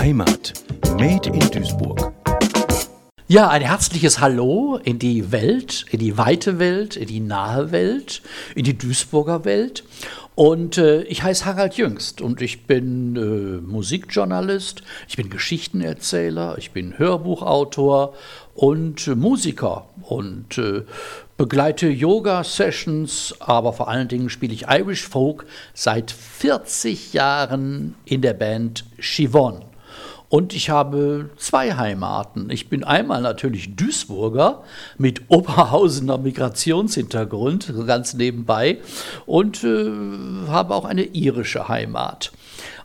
Heimat. Made in Duisburg. Ja, ein herzliches Hallo in die Welt, in die weite Welt, in die nahe Welt, in die Duisburger Welt. Und äh, ich heiße Harald Jüngst und ich bin äh, Musikjournalist, ich bin Geschichtenerzähler, ich bin Hörbuchautor und äh, Musiker und äh, begleite Yoga-Sessions, aber vor allen Dingen spiele ich Irish Folk seit 40 Jahren in der Band Chivon. Und ich habe zwei Heimaten. Ich bin einmal natürlich Duisburger mit Oberhausener Migrationshintergrund, ganz nebenbei, und äh, habe auch eine irische Heimat.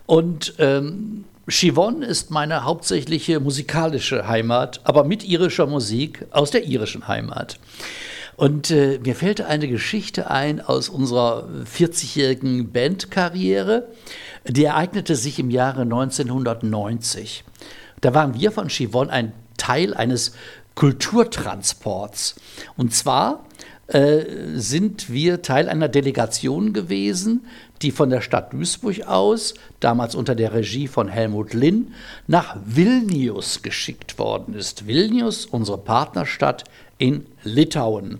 Und ähm, Chivon ist meine hauptsächliche musikalische Heimat, aber mit irischer Musik aus der irischen Heimat. Und äh, mir fällt eine Geschichte ein aus unserer 40-jährigen Bandkarriere. Die ereignete sich im Jahre 1990. Da waren wir von Chivon ein Teil eines Kulturtransports. Und zwar äh, sind wir Teil einer Delegation gewesen, die von der Stadt Duisburg aus, damals unter der Regie von Helmut Linn, nach Vilnius geschickt worden ist. Vilnius, unsere Partnerstadt in Litauen.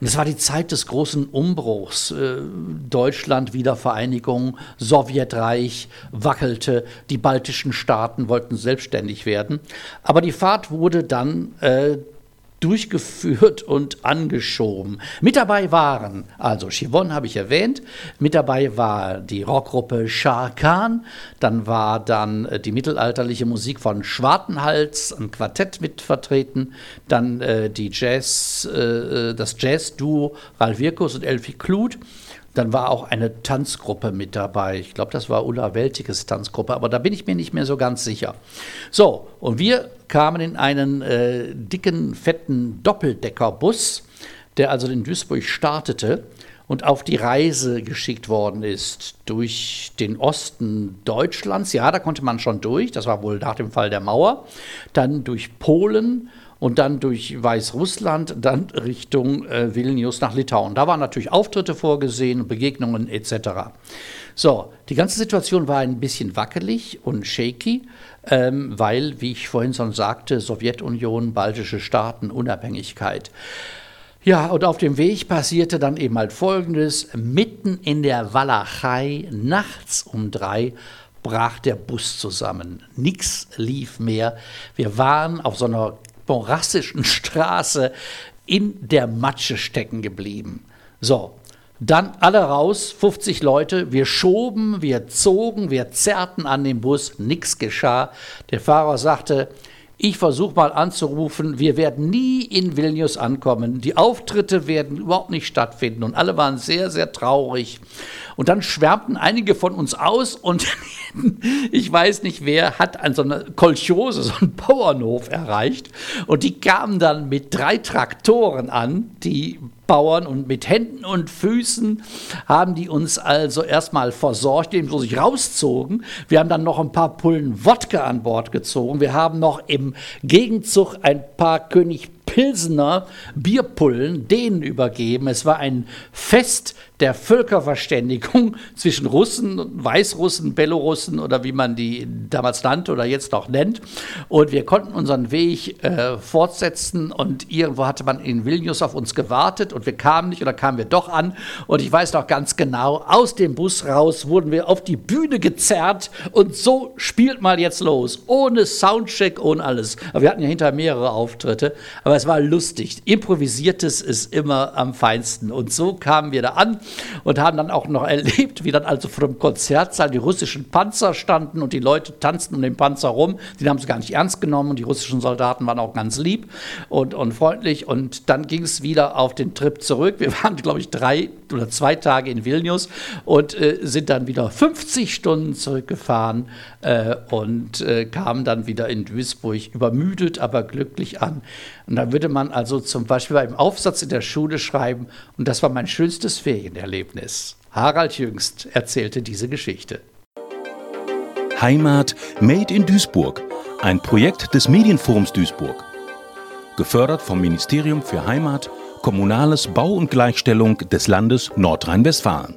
Und es war die Zeit des großen Umbruchs. Äh, Deutschland, Wiedervereinigung, Sowjetreich wackelte, die baltischen Staaten wollten selbstständig werden. Aber die Fahrt wurde dann äh, durchgeführt und angeschoben. Mit dabei waren, also Chivon habe ich erwähnt, mit dabei war die Rockgruppe Shah Khan, dann war dann äh, die mittelalterliche Musik von Schwartenhals, ein Quartett mit vertreten, dann äh, die Jazz, äh, äh das Jazz-Duo Ralf Wirkus und Elfie Kluth, dann war auch eine Tanzgruppe mit dabei. Ich glaube, das war Ulla Weltiges Tanzgruppe, aber da bin ich mir nicht mehr so ganz sicher. So, und wir kamen in einen äh, dicken, fetten Doppeldeckerbus, der also in Duisburg startete und auf die Reise geschickt worden ist durch den Osten Deutschlands. Ja, da konnte man schon durch, das war wohl nach dem Fall der Mauer. Dann durch Polen und dann durch Weißrussland, dann Richtung äh, Vilnius nach Litauen. Da waren natürlich Auftritte vorgesehen, Begegnungen etc. So, die ganze Situation war ein bisschen wackelig und shaky, ähm, weil, wie ich vorhin schon sagte, Sowjetunion, baltische Staaten, Unabhängigkeit. Ja, und auf dem Weg passierte dann eben halt Folgendes. Mitten in der Walachei, nachts um drei, brach der Bus zusammen. Nichts lief mehr. Wir waren auf so einer morassischen Straße in der Matsche stecken geblieben. So, dann alle raus, 50 Leute. Wir schoben, wir zogen, wir zerrten an dem Bus, nichts geschah. Der Fahrer sagte, ich versuche mal anzurufen, wir werden nie in Vilnius ankommen. Die Auftritte werden überhaupt nicht stattfinden. Und alle waren sehr, sehr traurig. Und dann schwärmten einige von uns aus und ich weiß nicht wer hat an so einer Kolchose, so einen Bauernhof erreicht. Und die kamen dann mit drei Traktoren an, die Bauern und mit Händen und Füßen haben die uns also erstmal versorgt, indem sie sich rauszogen. Wir haben dann noch ein paar Pullen Wodka an Bord gezogen. Wir haben noch im Gegenzug ein paar König Pilsener Bierpullen denen übergeben. Es war ein Fest der Völkerverständigung zwischen Russen, Weißrussen, Belorussen oder wie man die damals nannte oder jetzt noch nennt. Und wir konnten unseren Weg äh, fortsetzen und irgendwo hatte man in Vilnius auf uns gewartet und wir kamen nicht oder kamen wir doch an. Und ich weiß noch ganz genau, aus dem Bus raus wurden wir auf die Bühne gezerrt und so spielt mal jetzt los. Ohne Soundcheck, ohne alles. Aber wir hatten ja hinterher mehrere Auftritte, aber es war lustig. Improvisiertes ist immer am feinsten. Und so kamen wir da an und haben dann auch noch erlebt, wie dann also vor dem Konzertsaal die russischen Panzer standen und die Leute tanzten um den Panzer rum. Die haben es gar nicht ernst genommen und die russischen Soldaten waren auch ganz lieb und, und freundlich. Und dann ging es wieder auf den Trip zurück. Wir waren, glaube ich, drei oder zwei Tage in Vilnius und äh, sind dann wieder 50 Stunden zurückgefahren äh, und äh, kamen dann wieder in Duisburg übermüdet, aber glücklich an. Und da würde man also zum Beispiel beim Aufsatz in der Schule schreiben, und das war mein schönstes Ferienerlebnis. Harald Jüngst erzählte diese Geschichte. Heimat Made in Duisburg, ein Projekt des Medienforums Duisburg. Gefördert vom Ministerium für Heimat, Kommunales Bau und Gleichstellung des Landes Nordrhein-Westfalen.